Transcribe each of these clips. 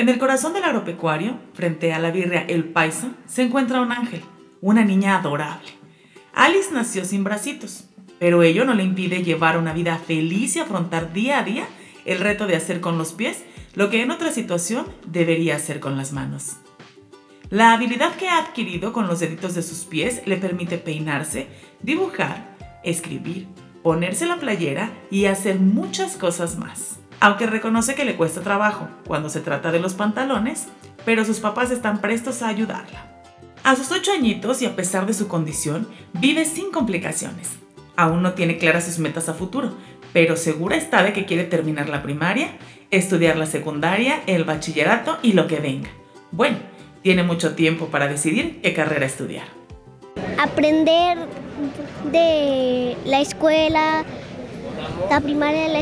En el corazón del agropecuario, frente a la birria El Paisa, se encuentra un ángel, una niña adorable. Alice nació sin bracitos, pero ello no le impide llevar una vida feliz y afrontar día a día el reto de hacer con los pies lo que en otra situación debería hacer con las manos. La habilidad que ha adquirido con los deditos de sus pies le permite peinarse, dibujar, escribir, ponerse la playera y hacer muchas cosas más. Aunque reconoce que le cuesta trabajo cuando se trata de los pantalones, pero sus papás están prestos a ayudarla. A sus ocho añitos y a pesar de su condición, vive sin complicaciones. Aún no tiene claras sus metas a futuro, pero segura está de que quiere terminar la primaria, estudiar la secundaria, el bachillerato y lo que venga. Bueno, tiene mucho tiempo para decidir qué carrera estudiar. Aprender de la escuela, la primaria, la,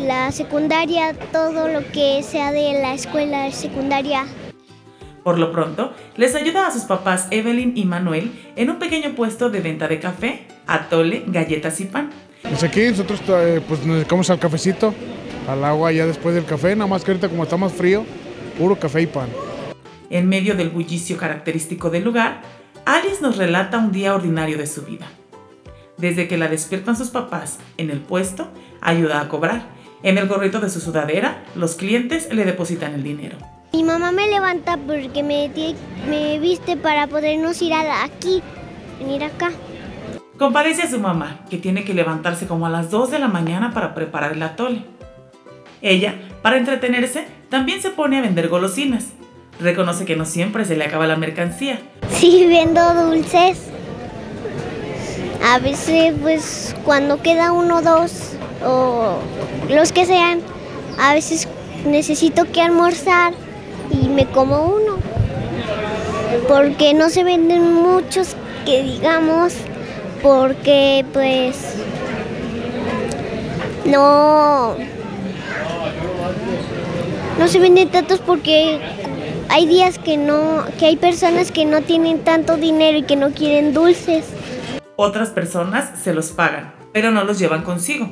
la secundaria, todo lo que sea de la escuela secundaria. Por lo pronto, les ayuda a sus papás Evelyn y Manuel en un pequeño puesto de venta de café, atole, galletas y pan. Pues aquí nosotros eh, pues nos dedicamos al cafecito, al agua ya después del café, nada más que ahorita como está más frío, puro café y pan. En medio del bullicio característico del lugar, Alice nos relata un día ordinario de su vida. Desde que la despiertan sus papás en el puesto, ayuda a cobrar. En el gorrito de su sudadera, los clientes le depositan el dinero. Mi mamá me levanta porque me, me viste para podernos ir a aquí, venir acá. Compadece a su mamá, que tiene que levantarse como a las 2 de la mañana para preparar el atole. Ella, para entretenerse, también se pone a vender golosinas. Reconoce que no siempre se le acaba la mercancía. Sí, vendo dulces. A veces, pues, cuando queda uno o dos, o los que sean, a veces necesito que almorzar y me como uno. Porque no se venden muchos que digamos, porque pues no no se venden tantos porque hay días que no que hay personas que no tienen tanto dinero y que no quieren dulces. Otras personas se los pagan, pero no los llevan consigo.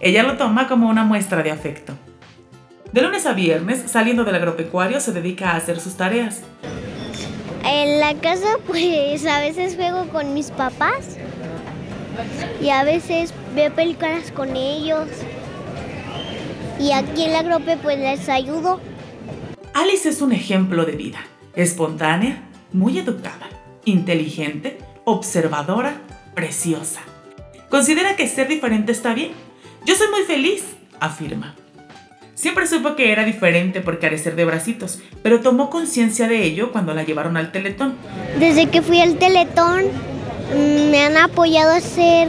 Ella lo toma como una muestra de afecto. De lunes a viernes, saliendo del agropecuario, se dedica a hacer sus tareas. En la casa, pues a veces juego con mis papás y a veces veo películas con ellos. Y aquí en la agrope, pues les ayudo. Alice es un ejemplo de vida. Espontánea, muy educada, inteligente, observadora, preciosa. Considera que ser diferente está bien. Yo soy muy feliz, afirma. Siempre supo que era diferente por carecer de bracitos, pero tomó conciencia de ello cuando la llevaron al teletón. Desde que fui al teletón me han apoyado a hacer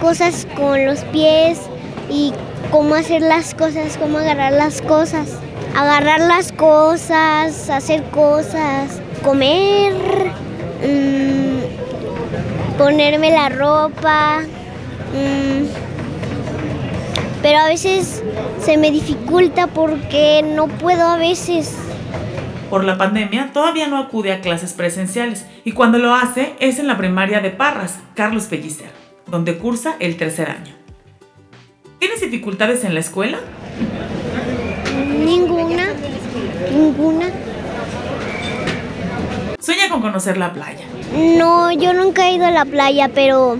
cosas con los pies y cómo hacer las cosas, cómo agarrar las cosas. Agarrar las cosas, hacer cosas, comer, mm, ponerme la ropa. Pero a veces se me dificulta porque no puedo a veces. Por la pandemia todavía no acude a clases presenciales y cuando lo hace es en la primaria de Parras, Carlos Pellicer, donde cursa el tercer año. ¿Tienes dificultades en la escuela? Ninguna, ninguna. Sueña con conocer la playa. No, yo nunca he ido a la playa, pero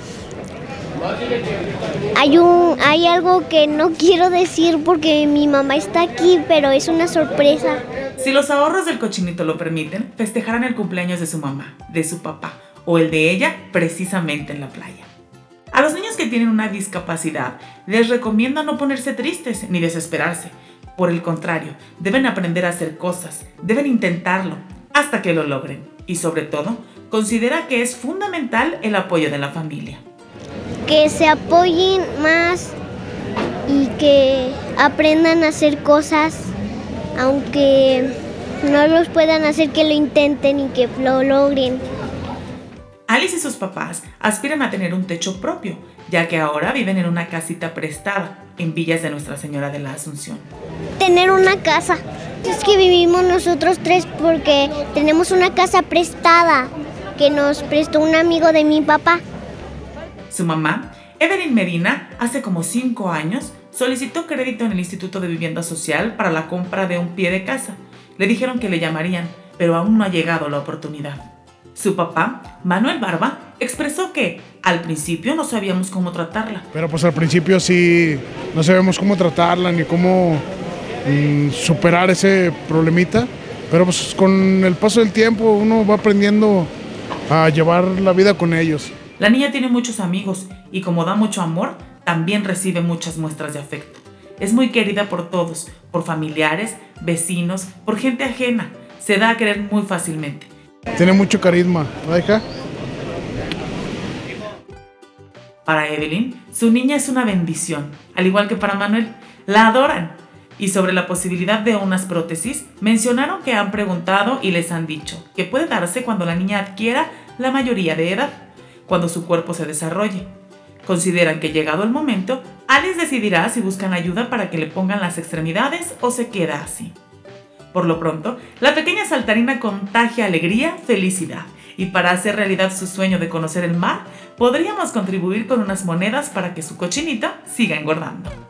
hay, un, hay algo que no quiero decir porque mi mamá está aquí, pero es una sorpresa. Si los ahorros del cochinito lo permiten, festejarán el cumpleaños de su mamá, de su papá o el de ella precisamente en la playa. A los niños que tienen una discapacidad les recomiendo no ponerse tristes ni desesperarse. Por el contrario, deben aprender a hacer cosas, deben intentarlo hasta que lo logren. Y sobre todo, considera que es fundamental el apoyo de la familia que se apoyen más y que aprendan a hacer cosas, aunque no los puedan hacer que lo intenten y que lo logren. Alice y sus papás aspiran a tener un techo propio, ya que ahora viven en una casita prestada en Villas de Nuestra Señora de la Asunción. Tener una casa. Es que vivimos nosotros tres porque tenemos una casa prestada que nos prestó un amigo de mi papá. Su mamá, Evelyn Medina, hace como cinco años, solicitó crédito en el Instituto de Vivienda Social para la compra de un pie de casa. le dijeron que le llamarían, pero aún no ha llegado la oportunidad. Su papá, Manuel Barba, expresó que al principio no sabíamos cómo tratarla. Pero pues al principio sí no sabemos cómo tratarla ni cómo mm, superar ese problemita. Pero pues con el paso del tiempo uno va aprendiendo a llevar la vida con ellos. La niña tiene muchos amigos y como da mucho amor, también recibe muchas muestras de afecto. Es muy querida por todos, por familiares, vecinos, por gente ajena. Se da a querer muy fácilmente. Tiene mucho carisma, ¿verdad, Para Evelyn, su niña es una bendición, al igual que para Manuel. La adoran. Y sobre la posibilidad de unas prótesis, mencionaron que han preguntado y les han dicho que puede darse cuando la niña adquiera la mayoría de edad, cuando su cuerpo se desarrolle. Consideran que llegado el momento, Alice decidirá si buscan ayuda para que le pongan las extremidades o se queda así. Por lo pronto, la pequeña saltarina contagia alegría, felicidad. Y para hacer realidad su sueño de conocer el mar, podríamos contribuir con unas monedas para que su cochinita siga engordando.